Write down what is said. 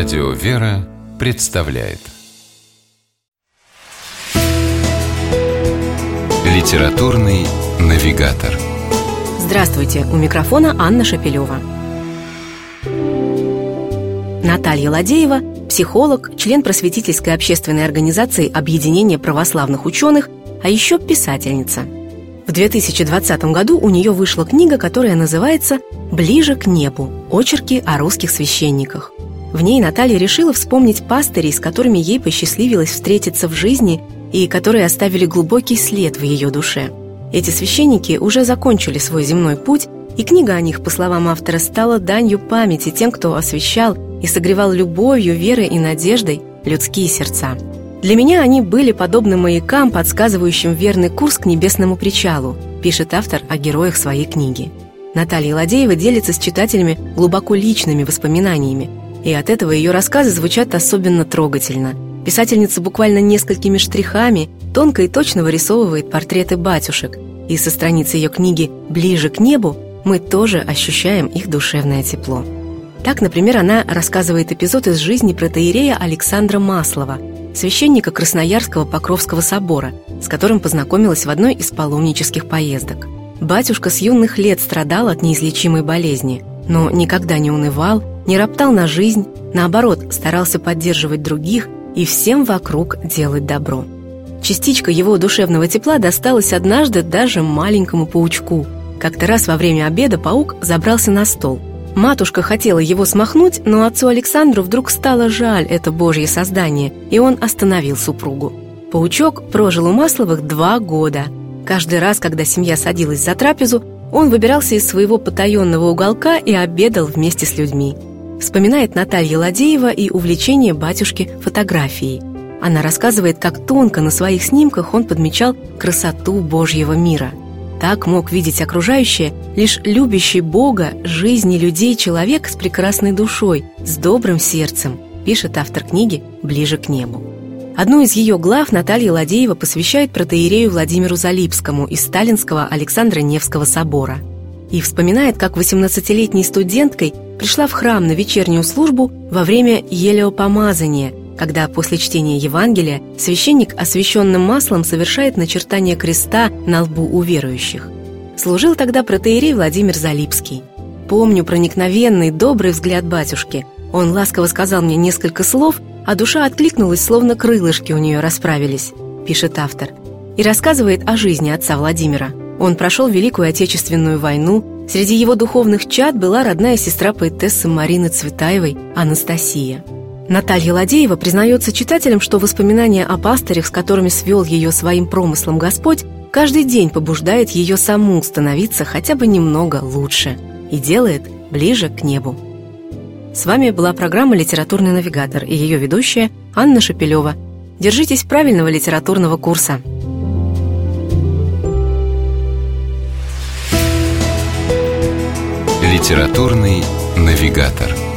Радио «Вера» представляет Литературный навигатор Здравствуйте! У микрофона Анна Шапилева. Наталья Ладеева – психолог, член просветительской общественной организации Объединение православных ученых, а еще писательница. В 2020 году у нее вышла книга, которая называется «Ближе к небу. Очерки о русских священниках». В ней Наталья решила вспомнить пастырей, с которыми ей посчастливилось встретиться в жизни и которые оставили глубокий след в ее душе. Эти священники уже закончили свой земной путь, и книга о них, по словам автора, стала данью памяти тем, кто освещал и согревал любовью, верой и надеждой людские сердца. Для меня они были подобны маякам, подсказывающим верный курс к небесному причалу, пишет автор о героях своей книги. Наталья Ладеева делится с читателями глубоко личными воспоминаниями, и от этого ее рассказы звучат особенно трогательно. Писательница буквально несколькими штрихами тонко и точно вырисовывает портреты батюшек, и со страницы ее книги «Ближе к небу» мы тоже ощущаем их душевное тепло. Так, например, она рассказывает эпизод из жизни протеерея Александра Маслова, священника Красноярского Покровского собора, с которым познакомилась в одной из паломнических поездок. Батюшка с юных лет страдал от неизлечимой болезни, но никогда не унывал, не роптал на жизнь, наоборот, старался поддерживать других и всем вокруг делать добро. Частичка его душевного тепла досталась однажды даже маленькому паучку. Как-то раз во время обеда паук забрался на стол – Матушка хотела его смахнуть, но отцу Александру вдруг стало жаль это божье создание, и он остановил супругу. Паучок прожил у Масловых два года. Каждый раз, когда семья садилась за трапезу, он выбирался из своего потаенного уголка и обедал вместе с людьми. Вспоминает Наталья Ладеева и увлечение батюшки фотографией. Она рассказывает, как тонко на своих снимках он подмечал красоту Божьего мира – так мог видеть окружающее лишь любящий Бога, жизни людей человек с прекрасной душой, с добрым сердцем, пишет автор книги «Ближе к небу». Одну из ее глав Наталья Ладеева посвящает протеерею Владимиру Залипскому из Сталинского Александра Невского собора. И вспоминает, как 18-летней студенткой пришла в храм на вечернюю службу во время елеопомазания – когда после чтения Евангелия священник освященным маслом совершает начертание креста на лбу у верующих. Служил тогда протеерей Владимир Залипский. Помню проникновенный, добрый взгляд батюшки. Он ласково сказал мне несколько слов, а душа откликнулась, словно крылышки у нее расправились, пишет автор. И рассказывает о жизни отца Владимира. Он прошел Великую Отечественную войну, Среди его духовных чад была родная сестра поэтессы Марины Цветаевой Анастасия. Наталья Ладеева признается читателям, что воспоминания о пастырях, с которыми свел ее своим промыслом Господь, каждый день побуждает ее саму становиться хотя бы немного лучше и делает ближе к небу. С вами была программа «Литературный навигатор» и ее ведущая Анна Шапилева. Держитесь правильного литературного курса. «Литературный навигатор»